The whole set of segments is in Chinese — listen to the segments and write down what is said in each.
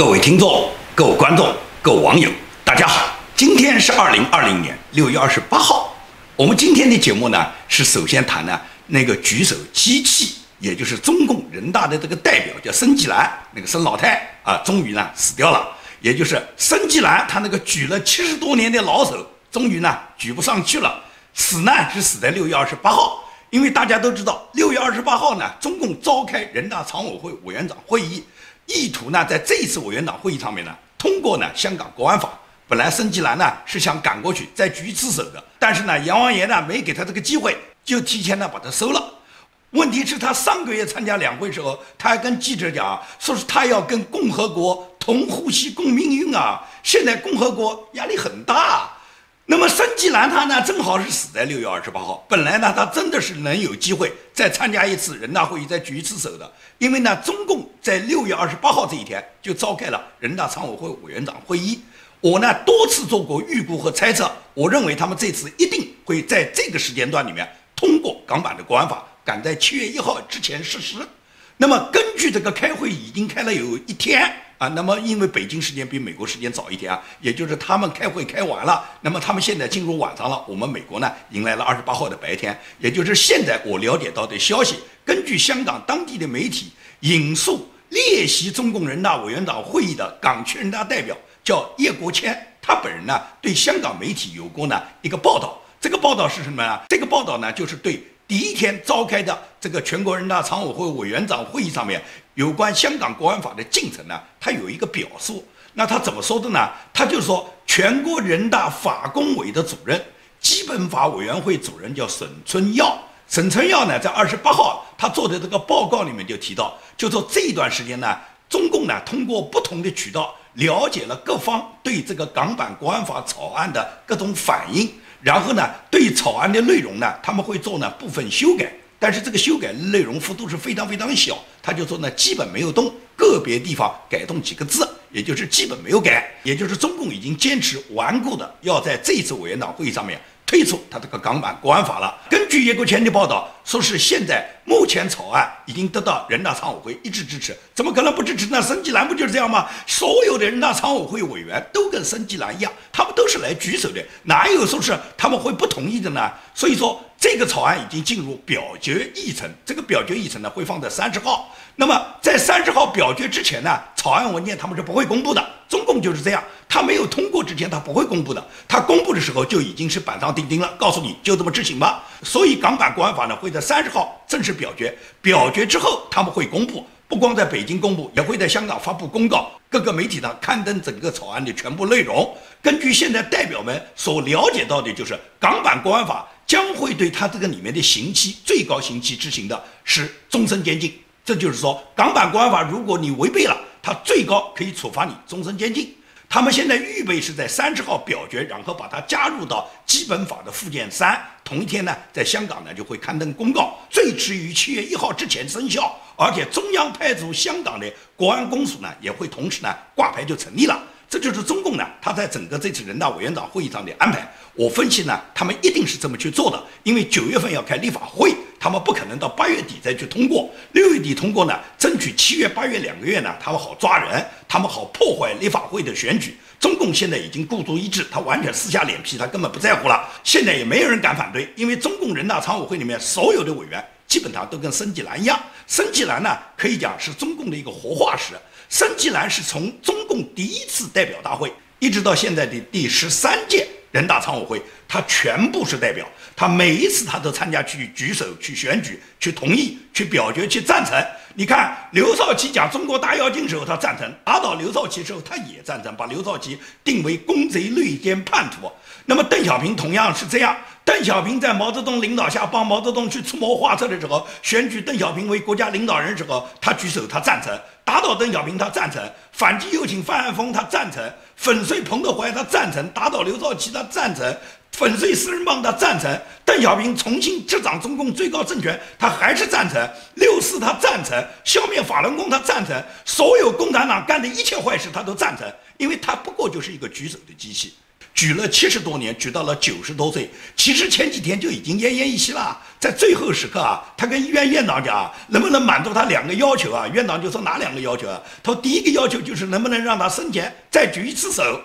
各位听众、各位观众、各位网友，大家好！今天是二零二零年六月二十八号。我们今天的节目呢，是首先谈呢那个举手机器，也就是中共人大的这个代表叫孙继兰，那个孙老太啊，终于呢死掉了。也就是孙继兰，他那个举了七十多年的老手，终于呢举不上去了，死呢是死在六月二十八号。因为大家都知道，六月二十八号呢，中共召开人大常委会委员长会议。意图呢，在这一次委员长会议上面呢，通过呢香港国安法。本来申纪兰呢是想赶过去再举一次手的，但是呢阎王爷呢没给他这个机会，就提前呢把他收了。问题是，他上个月参加两会时候，他还跟记者讲，说是他要跟共和国同呼吸共命运啊。现在共和国压力很大。那么申纪兰他呢，正好是死在六月二十八号。本来呢，他真的是能有机会再参加一次人大会议，再举一次手的。因为呢，中共在六月二十八号这一天就召开了人大常委会委员长会议。我呢多次做过预估和猜测，我认为他们这次一定会在这个时间段里面通过港版的国安法，赶在七月一号之前实施。那么根据这个开会已经开了有一天。啊，那么因为北京时间比美国时间早一天啊，也就是他们开会开完了，那么他们现在进入晚上了。我们美国呢迎来了二十八号的白天，也就是现在我了解到的消息，根据香港当地的媒体引述列席中共人大委员长会议的港区人大代表叫叶国谦，他本人呢对香港媒体有过呢一个报道，这个报道是什么呢？这个报道呢就是对。第一天召开的这个全国人大常委会委员长会议上面，有关香港国安法的进程呢，他有一个表述。那他怎么说的呢？他就说，全国人大法工委的主任、基本法委员会主任叫沈春耀。沈春耀呢，在二十八号他做的这个报告里面就提到，就说这一段时间呢，中共呢通过不同的渠道了解了各方对这个港版国安法草案的各种反应。然后呢，对草案的内容呢，他们会做呢部分修改，但是这个修改内容幅度是非常非常小，他就说呢基本没有动，个别地方改动几个字，也就是基本没有改，也就是中共已经坚持顽固的要在这次委员长会议上面。退出他这个港版国安法了。根据叶国谦的报道，说是现在目前草案已经得到人大常委会一致支持，怎么可能不支持呢？申纪兰不就是这样吗？所有的人大常委会委员都跟申纪兰一样，他们都是来举手的，哪有说是他们会不同意的呢？所以说这个草案已经进入表决议程，这个表决议程呢会放在三十号。那么在三十号表决之前呢，草案文件他们是不会公布的。中共就是这样，他没有通过之前，他不会公布的。他公布的时候就已经是板上钉钉了，告诉你就这么执行吧。所以港版国安法呢会在三十号正式表决，表决之后他们会公布，不光在北京公布，也会在香港发布公告，各个媒体上刊登整个草案的全部内容。根据现在代表们所了解到的，就是港版国安法将会对他这个里面的刑期最高刑期执行的是终身监禁。这就是说，港版国安法如果你违背了。他最高可以处罚你终身监禁。他们现在预备是在三十号表决，然后把它加入到基本法的附件三。同一天呢，在香港呢就会刊登公告，最迟于七月一号之前生效。而且中央派驻香港的国安公署呢也会同时呢挂牌就成立了。这就是中共呢，他在整个这次人大委员长会议上的安排。我分析呢，他们一定是这么去做的，因为九月份要开立法会。他们不可能到八月底再去通过，六月底通过呢，争取七月、八月两个月呢，他们好抓人，他们好破坏立法会的选举。中共现在已经孤注一掷，他完全撕下脸皮，他根本不在乎了。现在也没有人敢反对，因为中共人大常委会里面所有的委员基本上都跟申纪兰一样。申纪兰呢，可以讲是中共的一个活化石。申纪兰是从中共第一次代表大会一直到现在的第十三届。人大常委会，他全部是代表，他每一次他都参加去举手、去选举、去同意、去表决、去赞成。你看刘少奇讲中国大跃进时候他赞成，打倒刘少奇时候他也赞成，把刘少奇定为公贼、内奸、叛徒。那么邓小平同样是这样，邓小平在毛泽东领导下帮毛泽东去出谋划策的时候，选举邓小平为国家领导人时候，他举手他赞成，打倒邓小平他赞成，反击右倾范安峰他赞成。粉碎彭德怀，他赞成；打倒刘少奇，他赞成；粉碎四人帮，他赞成；邓小平重新执掌中共最高政权，他还是赞成；六四他赞成；消灭法轮功，他赞成；所有共产党干的一切坏事，他都赞成，因为他不过就是一个举手的机器。举了七十多年，举到了九十多岁。其实前几天就已经奄奄一息了，在最后时刻啊，他跟医院院长讲，能不能满足他两个要求啊？院长就说哪两个要求啊？他说第一个要求就是能不能让他生前再举一次手，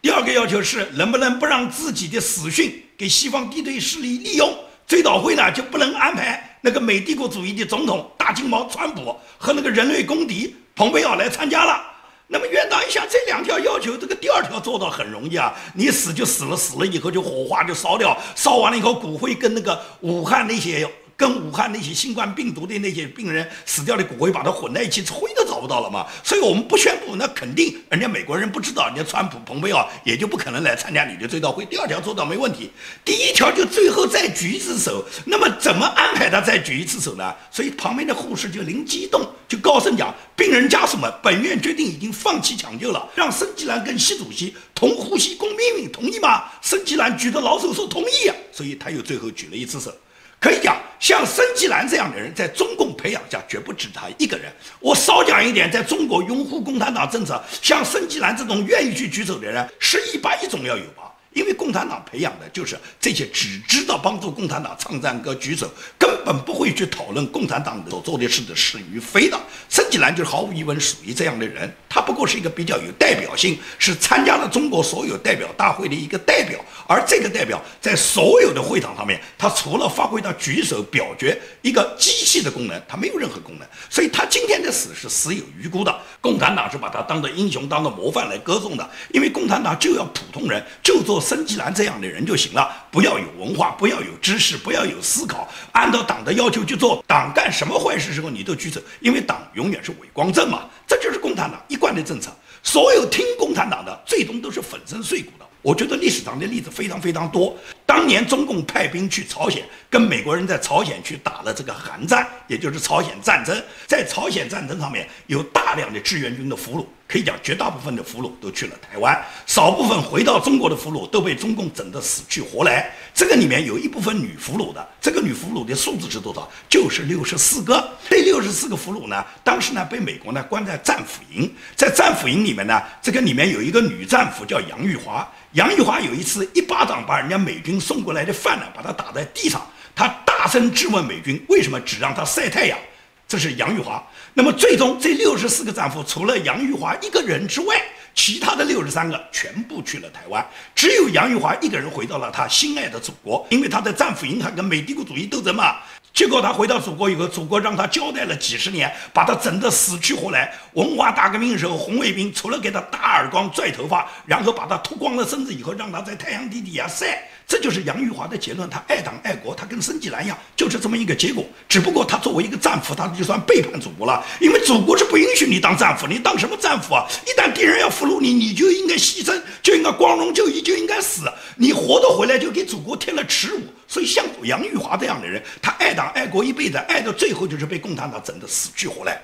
第二个要求是能不能不让自己的死讯给西方敌对势力利用。追悼会呢就不能安排那个美帝国主义的总统大金毛川普和那个人类公敌蓬佩奥来参加了。那么院长一想，这两条要求，这个第二条做到很容易啊，你死就死了，死了以后就火化就烧掉，烧完了以后骨灰跟那个武汉那些。跟武汉那些新冠病毒的那些病人死掉的骨灰把它混在一起，灰都走不到了嘛。所以我们不宣布，那肯定人家美国人不知道，人家川普、蓬佩奥也就不可能来参加你的追悼会。第二条做到没问题，第一条就最后再举一次手。那么怎么安排他再举一次手呢？所以旁边的护士就灵机一动，就高声讲：“病人家属们，本院决定已经放弃抢救了，让申吉兰跟习主席同呼吸共命运，同意吗？”申吉兰举着老手说同意，所以他又最后举了一次手。可以讲，像申纪兰这样的人，在中共培养下，绝不止他一个人。我少讲一点，在中国拥护共产党政策，像申纪兰这种愿意去举手的人，是一百亿总要有吧。因为共产党培养的就是这些只知道帮助共产党唱赞歌、举手，根本不会去讨论共产党所做的事的是与非的。申纪兰就是毫无疑问属于这样的人，他不过是一个比较有代表性，是参加了中国所有代表大会的一个代表。而这个代表在所有的会场上面，他除了发挥到举手表决一个机器的功能，他没有任何功能。所以他今天的死是死有余辜的。共产党是把他当做英雄、当做模范来歌颂的，因为共产党就要普通人，就做。孙继兰这样的人就行了，不要有文化，不要有知识，不要有思考，按照党的要求去做。党干什么坏事时候你都举手，因为党永远是伪光正嘛。这就是共产党一贯的政策。所有听共产党的，最终都是粉身碎骨的。我觉得历史上的例子非常非常多。当年中共派兵去朝鲜，跟美国人在朝鲜去打了这个韩战，也就是朝鲜战争。在朝鲜战争上面有大量的志愿军的俘虏。可以讲，绝大部分的俘虏都去了台湾，少部分回到中国的俘虏都被中共整得死去活来。这个里面有一部分女俘虏的，这个女俘虏的数字是多少？就是六十四个。这六十四个俘虏呢，当时呢被美国呢关在战俘营，在战俘营里面呢，这个里面有一个女战俘叫杨玉华。杨玉华有一次一巴掌把人家美军送过来的饭呢，把他打在地上，他大声质问美军为什么只让他晒太阳。这是杨玉华。那么最终这六十四个战俘，除了杨玉华一个人之外，其他的六十三个全部去了台湾，只有杨玉华一个人回到了他心爱的祖国，因为他在战俘营她跟美帝国主义斗争嘛。结果他回到祖国以后，祖国让他交代了几十年，把他整得死去活来。文化大革命的时候，红卫兵除了给他打耳光、拽头发，然后把他脱光了身子以后，让他在太阳底底下晒。这就是杨玉华的结论，他爱党爱国，他跟孙纪兰一样，就是这么一个结果。只不过他作为一个战俘，他就算背叛祖国了，因为祖国是不允许你当战俘，你当什么战俘啊？一旦敌人要俘虏你，你就应该牺牲，就应该光荣就义，就应该死。你活着回来，就给祖国添了耻辱。所以像杨玉华这样的人，他爱党爱国一辈子，爱到最后就是被共产党整得死去活来。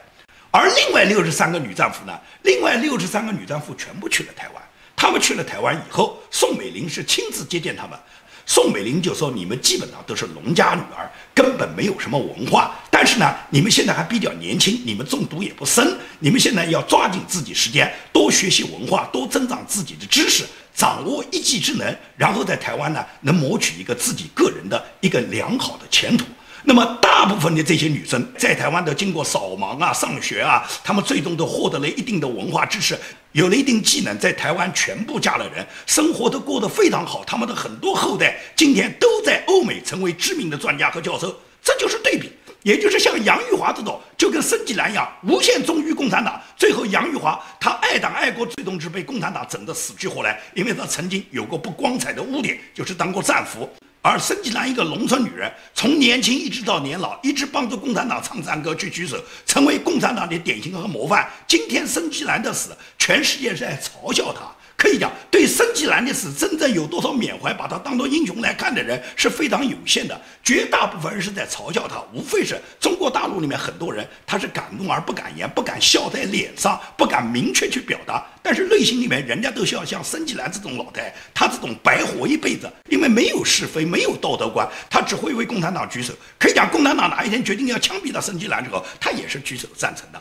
而另外六十三个女战俘呢？另外六十三个女战俘全部去了台湾。他们去了台湾以后，宋美龄是亲自接见他们。宋美龄就说：“你们基本上都是农家女儿，根本没有什么文化。但是呢，你们现在还比较年轻，你们中毒也不深。你们现在要抓紧自己时间，多学习文化，多增长自己的知识，掌握一技之能，然后在台湾呢，能谋取一个自己个人的一个良好的前途。”那么，大部分的这些女生在台湾都经过扫盲啊、上学啊，她们最终都获得了一定的文化知识，有了一定技能，在台湾全部嫁了人，生活都过得非常好。他们的很多后代今天都在欧美成为知名的专家和教授，这就是对比。也就是像杨玉华这种，就跟申纪兰一样，无限忠于共产党。最后，杨玉华他爱党爱国，最终是被共产党整得死去活来，因为他曾经有过不光彩的污点，就是当过战俘。而申纪兰一个农村女人，从年轻一直到年老，一直帮助共产党唱赞歌去举手，成为共产党的典型和模范。今天申纪兰的死，全世界是在嘲笑她。可以讲，对申纪兰的死，真正有多少缅怀，把他当做英雄来看的人是非常有限的。绝大部分人是在嘲笑他，无非是中国大陆里面很多人，他是敢怒而不敢言，不敢笑在脸上，不敢明确去表达。但是内心里面，人家都需要像申纪兰这种老太，他这种白活一辈子，因为没有是非，没有道德观，他只会为共产党举手。可以讲，共产党哪一天决定要枪毙他申纪兰之后，他也是举手赞成的。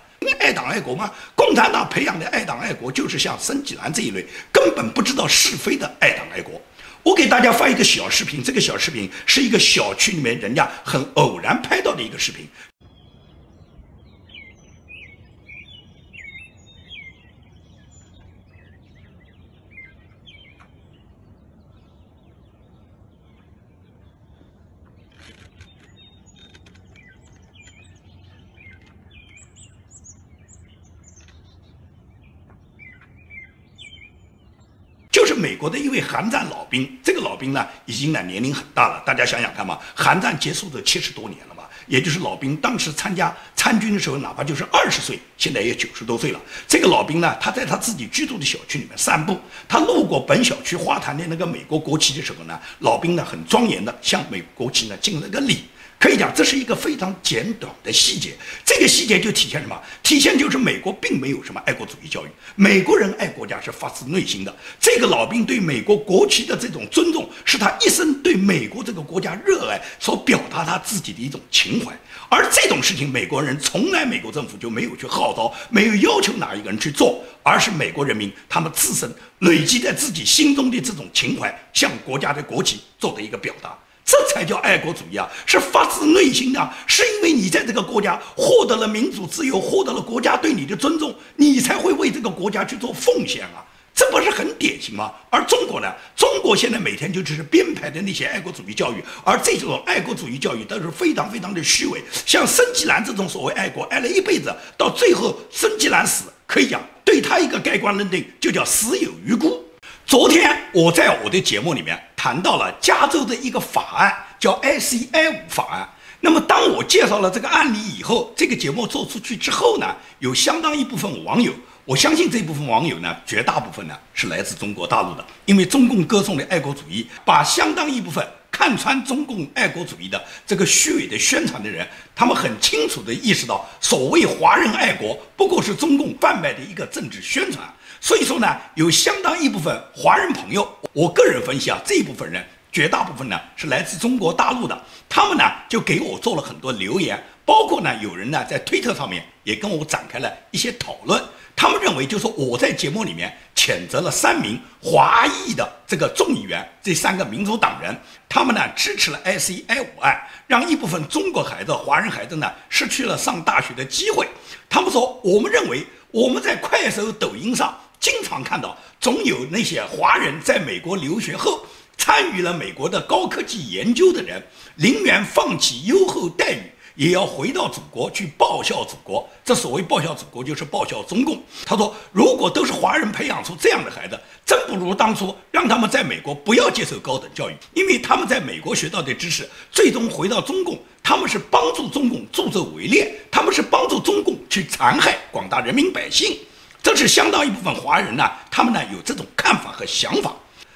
爱党爱国吗？共产党培养的爱党爱国，就是像孙继兰这一类根本不知道是非的爱党爱国。我给大家发一个小视频，这个小视频是一个小区里面人家很偶然拍到的一个视频。美国的一位韩战老兵，这个老兵呢，已经呢年龄很大了。大家想想看嘛，韩战结束的七十多年了嘛，也就是老兵当时参加参军的时候，哪怕就是二十岁，现在也九十多岁了。这个老兵呢，他在他自己居住的小区里面散步，他路过本小区花坛的那个美国国旗的时候呢，老兵呢很庄严的向美国旗呢敬了个礼。可以讲，这是一个非常简短的细节。这个细节就体现什么？体现就是美国并没有什么爱国主义教育，美国人爱国家是发自内心的。这个老兵对美国国旗的这种尊重，是他一生对美国这个国家热爱所表达他自己的一种情怀。而这种事情，美国人从来，美国政府就没有去号召，没有要求哪一个人去做，而是美国人民他们自身累积在自己心中的这种情怀，向国家的国旗做的一个表达。这才叫爱国主义啊！是发自内心的，是因为你在这个国家获得了民主自由，获得了国家对你的尊重，你才会为这个国家去做奉献啊！这不是很典型吗？而中国呢？中国现在每天就只是编排的那些爱国主义教育，而这种爱国主义教育都是非常非常的虚伪。像申纪兰这种所谓爱国，爱了一辈子，到最后申纪兰死，可以讲对他一个盖棺论定，就叫死有余辜。昨天我在我的节目里面谈到了加州的一个法案，叫 ICI 五法案。那么当我介绍了这个案例以后，这个节目做出去之后呢，有相当一部分网友，我相信这部分网友呢，绝大部分呢是来自中国大陆的，因为中共歌颂的爱国主义，把相当一部分看穿中共爱国主义的这个虚伪的宣传的人，他们很清楚地意识到，所谓华人爱国，不过是中共贩卖的一个政治宣传。所以说呢，有相当一部分华人朋友，我个人分析啊，这一部分人绝大部分呢是来自中国大陆的，他们呢就给我做了很多留言，包括呢有人呢在推特上面也跟我展开了一些讨论，他们认为就说我在节目里面谴责了三名华裔的这个众议员，这三个民主党人，他们呢支持了 S E I 五案，让一部分中国孩子、华人孩子呢失去了上大学的机会。他们说，我们认为我们在快手、抖音上。经常看到，总有那些华人在美国留学后，参与了美国的高科技研究的人，宁愿放弃优厚待遇，也要回到祖国去报效祖国。这所谓报效祖国，就是报效中共。他说，如果都是华人培养出这样的孩子，真不如当初让他们在美国不要接受高等教育，因为他们在美国学到的知识，最终回到中共，他们是帮助中共助纣为虐，他们是帮助中共去残害广大人民百姓。这是相当一部分华人呢，他们呢有这种看法和想法。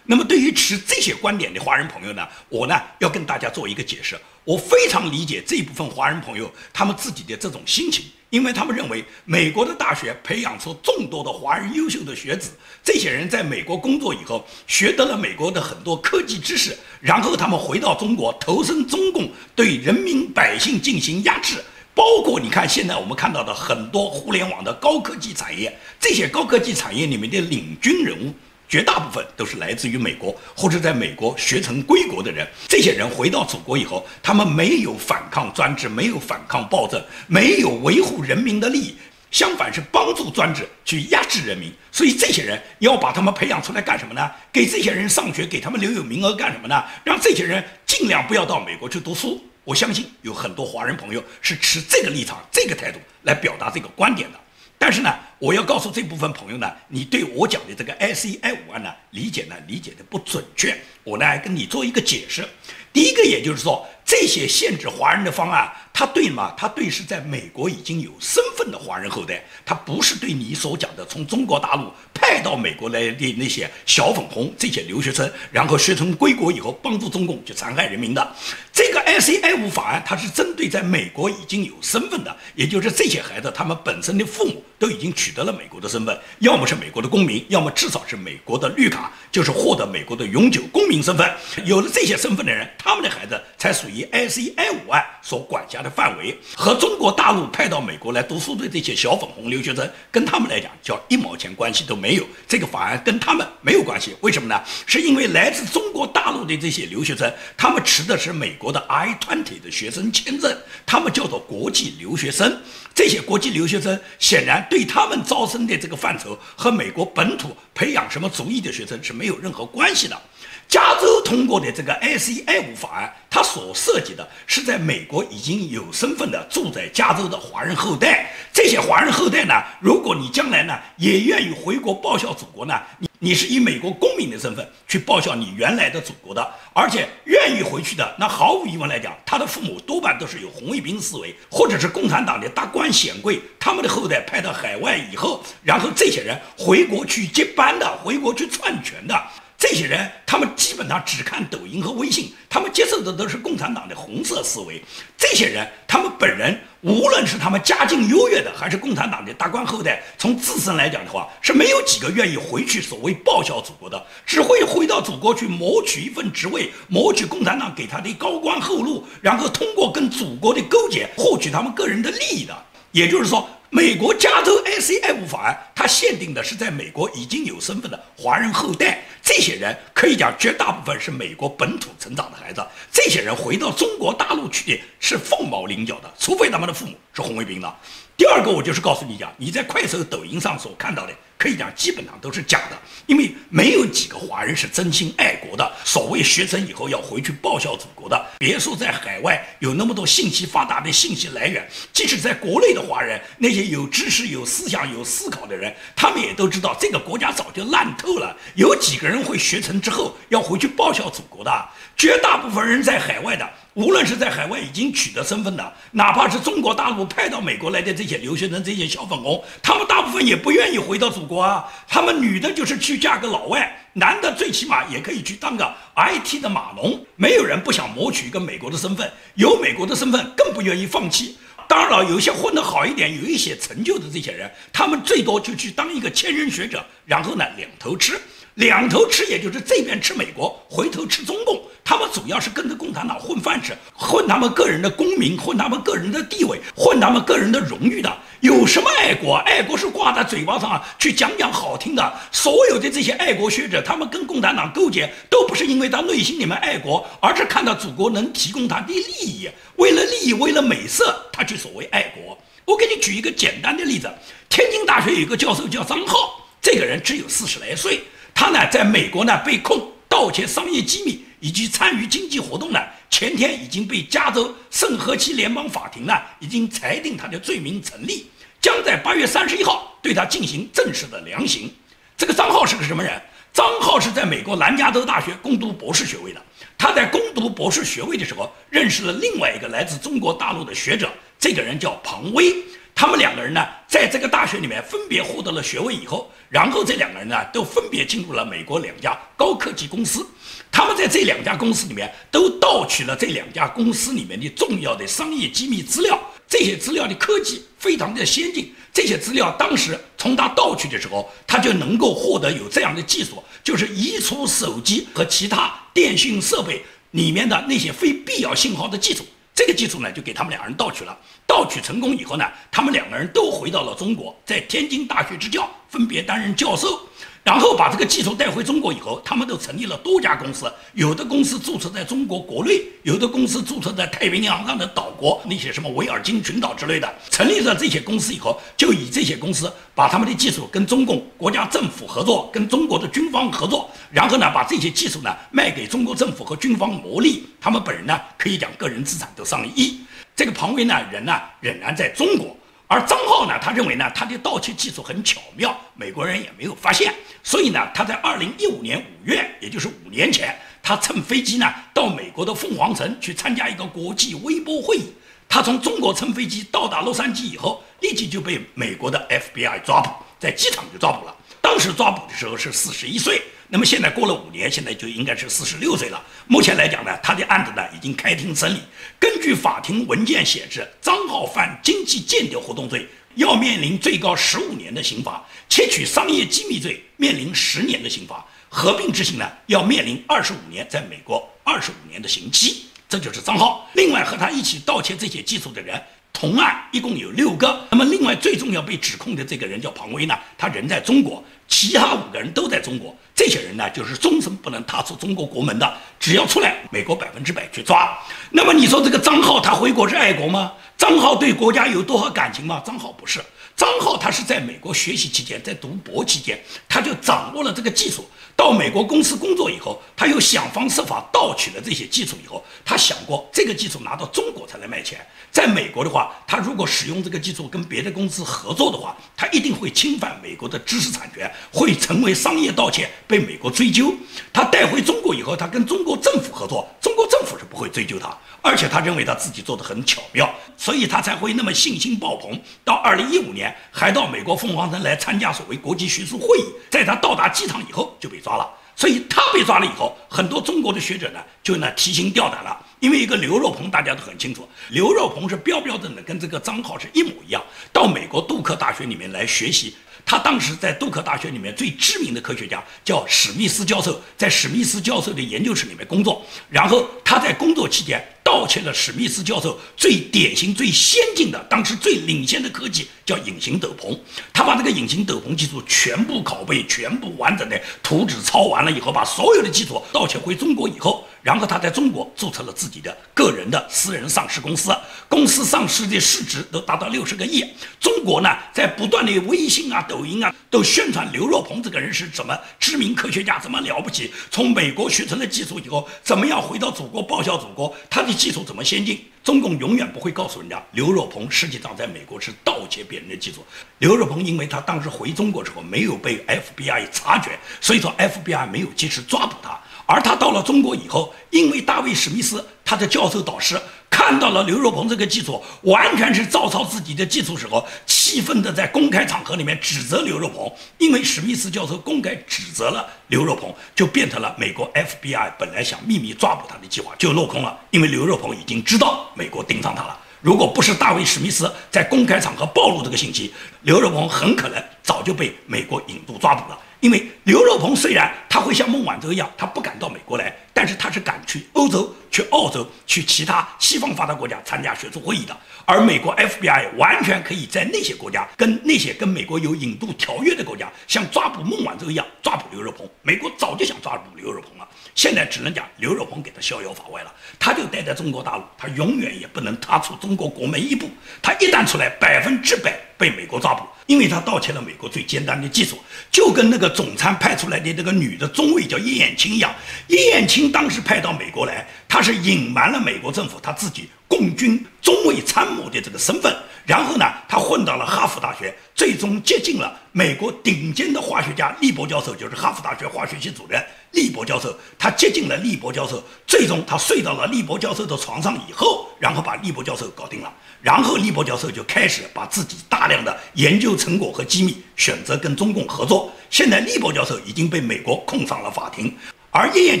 那么对于持这些观点的华人朋友呢，我呢要跟大家做一个解释。我非常理解这一部分华人朋友他们自己的这种心情，因为他们认为美国的大学培养出众多的华人优秀的学子，这些人在美国工作以后，学得了美国的很多科技知识，然后他们回到中国投身中共，对人民百姓进行压制。包括你看，现在我们看到的很多互联网的高科技产业，这些高科技产业里面的领军人物，绝大部分都是来自于美国或者在美国学成归国的人。这些人回到祖国以后，他们没有反抗专制，没有反抗暴政，没有维护人民的利益，相反是帮助专制去压制人民。所以这些人要把他们培养出来干什么呢？给这些人上学，给他们留有名额干什么呢？让这些人尽量不要到美国去读书。我相信有很多华人朋友是持这个立场、这个态度来表达这个观点的。但是呢，我要告诉这部分朋友呢，你对我讲的这个 S E I 五案呢理解呢理解的不准确。我呢跟你做一个解释。第一个，也就是说，这些限制华人的方案，它对嘛？它对是在美国已经有身份的华人后代，它不是对你所讲的从中国大陆派到美国来的那些小粉红这些留学生，然后学成归国以后帮助中共去残害人民的。这个 S A I 五法案，它是针对在美国已经有身份的，也就是这些孩子他们本身的父母。都已经取得了美国的身份，要么是美国的公民，要么至少是美国的绿卡，就是获得美国的永久公民身份。有了这些身份的人，他们的孩子才属于 ICI 五案所管辖的范围，和中国大陆派到美国来读书的这些小粉红留学生，跟他们来讲叫一毛钱关系都没有。这个法案跟他们没有关系，为什么呢？是因为来自中国大陆的这些留学生，他们持的是美国的 I-20 的学生签证，他们叫做国际留学生。这些国际留学生显然对他们招生的这个范畴和美国本土培养什么族裔的学生是没有任何关系的。加州通过的这个 ICI 五法案，它所涉及的是在美国已经有身份的住在加州的华人后代。这些华人后代呢，如果你将来呢也愿意回国报效祖国呢，你你是以美国公民的身份去报效你原来的祖国的，而且愿意回去的，那毫无疑问来讲，他的父母多半都是有红卫兵思维，或者是共产党的达官显贵，他们的后代派到海外以后，然后这些人回国去接班的，回国去篡权的。这些人，他们基本上只看抖音和微信，他们接受的都是共产党的红色思维。这些人，他们本人，无论是他们家境优越的，还是共产党的大官后代，从自身来讲的话，是没有几个愿意回去所谓报效祖国的，只会回到祖国去谋取一份职位，谋取共产党给他的高官厚禄，然后通过跟祖国的勾结，获取他们个人的利益的。也就是说。美国加州 ICF 法案，它限定的是在美国已经有身份的华人后代，这些人可以讲绝大部分是美国本土成长的孩子，这些人回到中国大陆去是凤毛麟角的，除非他们的父母是红卫兵的。第二个，我就是告诉你讲，你在快手、抖音上所看到的。可以讲，基本上都是假的，因为没有几个华人是真心爱国的。所谓学成以后要回去报效祖国的，别说在海外有那么多信息发达的信息来源，即使在国内的华人，那些有知识、有思想、有思考的人，他们也都知道这个国家早就烂透了。有几个人会学成之后要回去报效祖国的？绝大部分人在海外的。无论是在海外已经取得身份的，哪怕是中国大陆派到美国来的这些留学生、这些小粉红，他们大部分也不愿意回到祖国啊。他们女的就是去嫁个老外，男的最起码也可以去当个 IT 的码农。没有人不想谋取一个美国的身份，有美国的身份更不愿意放弃。当然了，有一些混得好一点、有一些成就的这些人，他们最多就去当一个千人学者，然后呢两头吃。两头吃，也就是这边吃美国，回头吃中共。他们主要是跟着共产党混饭吃，混他们个人的功名，混他们个人的地位，混他们个人的荣誉的。有什么爱国？爱国是挂在嘴巴上去讲讲好听的。所有的这些爱国学者，他们跟共产党勾结，都不是因为他内心里面爱国，而是看到祖国能提供他的利益，为了利益，为了美色，他去所谓爱国。我给你举一个简单的例子：天津大学有个教授叫张浩，这个人只有四十来岁。他呢，在美国呢被控盗窃商业机密以及参与经济活动呢，前天已经被加州圣何西联邦法庭呢已经裁定他的罪名成立，将在八月三十一号对他进行正式的量刑。这个张浩是个什么人？张浩是在美国南加州大学攻读博士学位的。他在攻读博士学位的时候，认识了另外一个来自中国大陆的学者，这个人叫庞威。他们两个人呢，在这个大学里面分别获得了学位以后，然后这两个人呢，都分别进入了美国两家高科技公司。他们在这两家公司里面都盗取了这两家公司里面的重要的商业机密资料。这些资料的科技非常的先进。这些资料当时从他盗取的时候，他就能够获得有这样的技术，就是移除手机和其他电信设备里面的那些非必要信号的技术。这个技术呢，就给他们两人盗取了。盗取成功以后呢，他们两个人都回到了中国，在天津大学执教，分别担任教授。然后把这个技术带回中国以后，他们都成立了多家公司，有的公司注册在中国国内，有的公司注册在太平洋上的岛国，那些什么维尔京群岛之类的。成立了这些公司以后，就以这些公司把他们的技术跟中共国家政府合作，跟中国的军方合作，然后呢，把这些技术呢卖给中国政府和军方牟利。他们本人呢，可以讲个人资产都上亿。这个庞威呢，人呢仍然在中国。而张浩呢，他认为呢，他的盗窃技术很巧妙，美国人也没有发现，所以呢，他在二零一五年五月，也就是五年前，他乘飞机呢到美国的凤凰城去参加一个国际微波会议。他从中国乘飞机到达洛杉矶以后，立即就被美国的 FBI 抓捕，在机场就抓捕了。当时抓捕的时候是四十一岁。那么现在过了五年，现在就应该是四十六岁了。目前来讲呢，他的案子呢已经开庭审理。根据法庭文件显示，张浩犯经济间谍活动罪，要面临最高十五年的刑罚；窃取商业机密罪面临十年的刑罚；合并执行呢，要面临二十五年在美国二十五年的刑期。这就是张浩。另外和他一起盗窃这些技术的人。同案一共有六个，那么另外最重要被指控的这个人叫庞威呢，他人在中国，其他五个人都在中国，这些人呢就是终身不能踏出中国国门的，只要出来，美国百分之百去抓。那么你说这个张浩他回国是爱国吗？张浩对国家有多少感情吗？张浩不是，张浩他是在美国学习期间，在读博期间，他就掌握了这个技术。到美国公司工作以后，他又想方设法盗取了这些技术以后，他想过这个技术拿到中国才能卖钱。在美国的话，他如果使用这个技术跟别的公司合作的话，他一定会侵犯美国的知识产权，会成为商业盗窃，被美国追究。他带回中国以后，他跟中国政府合作，中国政府是不会追究他，而且他认为他自己做的很巧妙，所以他才会那么信心爆棚。到二零一五年，还到美国凤凰城来参加所谓国际学术会议，在他到达机场以后就被。抓了，所以他被抓了以后，很多中国的学者呢就呢提心吊胆了，因为一个刘若鹏大家都很清楚，刘若鹏是标标准准的跟这个张浩是一模一样，到美国杜克大学里面来学习。他当时在杜克大学里面最知名的科学家叫史密斯教授，在史密斯教授的研究室里面工作。然后他在工作期间盗窃了史密斯教授最典型、最先进的、当时最领先的科技，叫隐形斗篷。他把这个隐形斗篷技术全部拷贝、全部完整的图纸抄完了以后，把所有的技术盗窃回中国以后。然后他在中国注册了自己的个人的私人上市公司，公司上市的市值都达到六十个亿。中国呢，在不断的微信啊、抖音啊，都宣传刘若鹏这个人是怎么知名科学家，怎么了不起，从美国学成了技术以后，怎么样回到祖国报效祖国，他的技术怎么先进？中共永远不会告诉人家，刘若鹏实际上在美国是盗窃别人的技术。刘若鹏因为他当时回中国之后没有被 FBI 察觉，所以说 FBI 没有及时抓捕他。而他到了中国以后，因为大卫·史密斯他的教授导师看到了刘若鹏这个技术完全是照抄自己的技术时候，气愤的在公开场合里面指责刘若鹏。因为史密斯教授公开指责了刘若鹏，就变成了美国 FBI 本来想秘密抓捕他的计划就落空了。因为刘若鹏已经知道美国盯上他了。如果不是大卫·史密斯在公开场合暴露这个信息，刘若鹏很可能早就被美国引渡抓捕了。因为刘若鹏虽然他会像孟晚舟一样，他不敢到美国来，但是他是敢去欧洲、去澳洲、去其他西方发达国家参加学术会议的。而美国 FBI 完全可以在那些国家跟那些跟美国有引渡条约的国家，像抓捕孟晚舟一样抓捕刘若鹏。美国早就想抓捕刘若鹏了，现在只能讲刘若鹏给他逍遥法外了，他就待在中国大陆，他永远也不能踏出中国国门一步。他一旦出来，百分之百被美国抓捕。因为他盗窃了美国最尖端的技术，就跟那个总参派出来的那个女的中尉叫叶艳青一样。叶艳青当时派到美国来，他是隐瞒了美国政府他自己共军中尉参谋的这个身份。然后呢，他混到了哈佛大学，最终接近了美国顶尖的化学家利伯教授，就是哈佛大学化学系主任利伯教授。他接近了利伯教授，最终他睡到了利伯教授的床上以后，然后把利伯教授搞定了。然后利伯教授就开始把自己大量的研究成果和机密选择跟中共合作。现在利伯教授已经被美国控上了法庭，而叶艳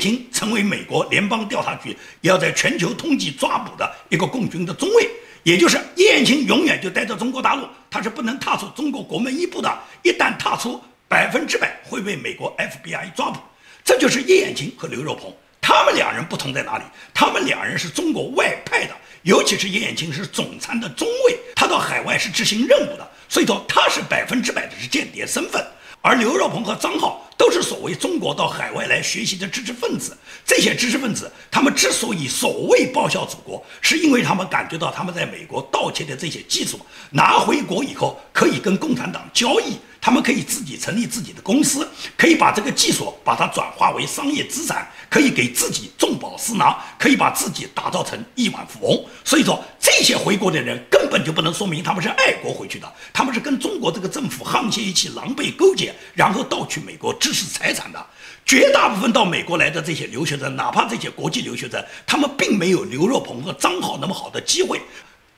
青成为美国联邦调查局要在全球通缉抓捕的一个共军的中尉。也就是叶艳青永远就待在中国大陆，他是不能踏出中国国门一步的。一旦踏出，百分之百会被美国 FBI 抓捕。这就是叶艳青和刘若鹏，他们两人不同在哪里？他们两人是中国外派的，尤其是叶艳青是总参的中尉，他到海外是执行任务的，所以说他是百分之百的是间谍身份。而刘若鹏和张浩都是所谓中国到海外来学习的知识分子。这些知识分子，他们之所以所谓报效祖国，是因为他们感觉到他们在美国盗窃的这些技术拿回国以后，可以跟共产党交易。他们可以自己成立自己的公司，可以把这个技术把它转化为商业资产，可以给自己重宝私囊，可以把自己打造成亿万富翁。所以说，这些回国的人根本就不能说明他们是爱国回去的，他们是跟中国这个政府沆瀣一气、狼狈勾结，然后盗取美国知识财产的。绝大部分到美国来的这些留学生，哪怕这些国际留学生，他们并没有刘若鹏和张浩那么好的机会，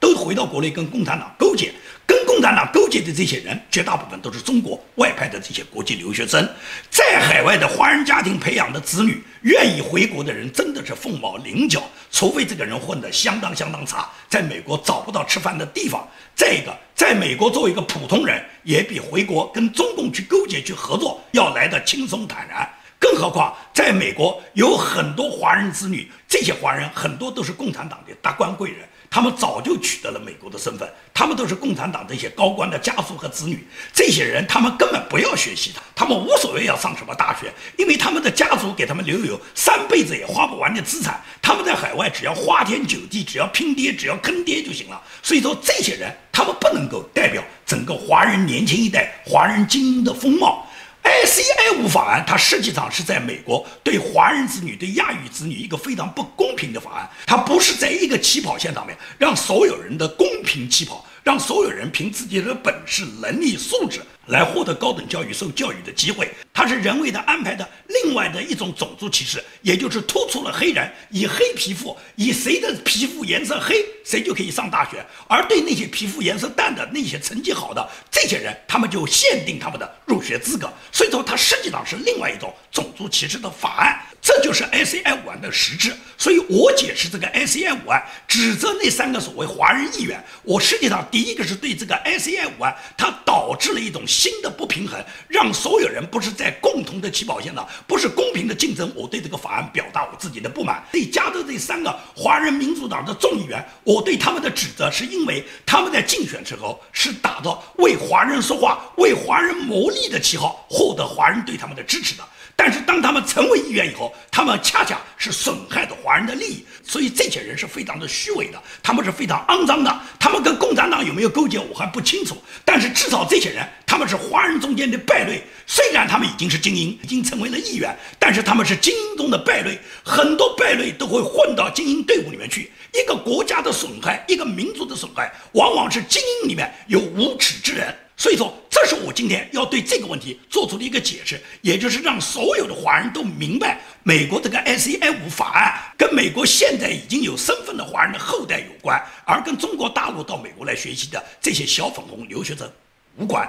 都回到国内跟共产党勾结。跟共产党勾结的这些人，绝大部分都是中国外派的这些国际留学生，在海外的华人家庭培养的子女，愿意回国的人真的是凤毛麟角，除非这个人混得相当相当差，在美国找不到吃饭的地方。再一个，在美国作为一个普通人，也比回国跟中共去勾结去合作要来的轻松坦然。更何况，在美国有很多华人子女，这些华人很多都是共产党的达官贵人。他们早就取得了美国的身份，他们都是共产党这些高官的家属和子女。这些人他们根本不要学习的，他们无所谓要上什么大学，因为他们的家族给他们留有三辈子也花不完的资产。他们在海外只要花天酒地，只要拼爹，只要坑爹就行了。所以说，这些人他们不能够代表整个华人年轻一代华人精英的风貌。ICA 五法案，它实际上是在美国对华人子女、对亚裔子女一个非常不公平的法案。它不是在一个起跑线上面让所有人的公平起跑，让所有人凭自己的本事、能力、素质。来获得高等教育、受教育的机会，它是人为的安排的另外的一种种族歧视，也就是突出了黑人以黑皮肤，以谁的皮肤颜色黑，谁就可以上大学，而对那些皮肤颜色淡的、那些成绩好的这些人，他们就限定他们的入学资格。所以说，它实际上是另外一种种族歧视的法案，这就是 ICI 五案的实质。所以我解释这个 ICI 五案，指责那三个所谓华人议员，我实际上第一个是对这个 ICI 五案，它导致了一种。新的不平衡，让所有人不是在共同的起跑线上，不是公平的竞争。我对这个法案表达我自己的不满。对加州这三个华人民主党的众议员，我对他们的指责，是因为他们在竞选时候是打着为华人说话、为华人谋利的旗号，获得华人对他们的支持的。但是当他们成为议员以后，他们恰恰是损害的华人的利益，所以这些人是非常的虚伪的，他们是非常肮脏的，他们跟共产党有没有勾结我还不清楚，但是至少这些人他们是华人中间的败类，虽然他们已经是精英，已经成为了议员，但是他们是精英中的败类，很多败类都会混到精英队伍里面去。一个国家的损害，一个民族的损害，往往是精英里面有无耻之人。所以说，这是我今天要对这个问题做出的一个解释，也就是让所有的华人都明白，美国这个 SCI 五法案跟美国现在已经有身份的华人的后代有关，而跟中国大陆到美国来学习的这些小粉红留学生无关。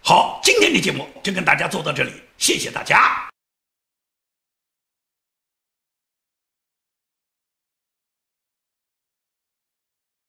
好，今天的节目就跟大家做到这里，谢谢大家。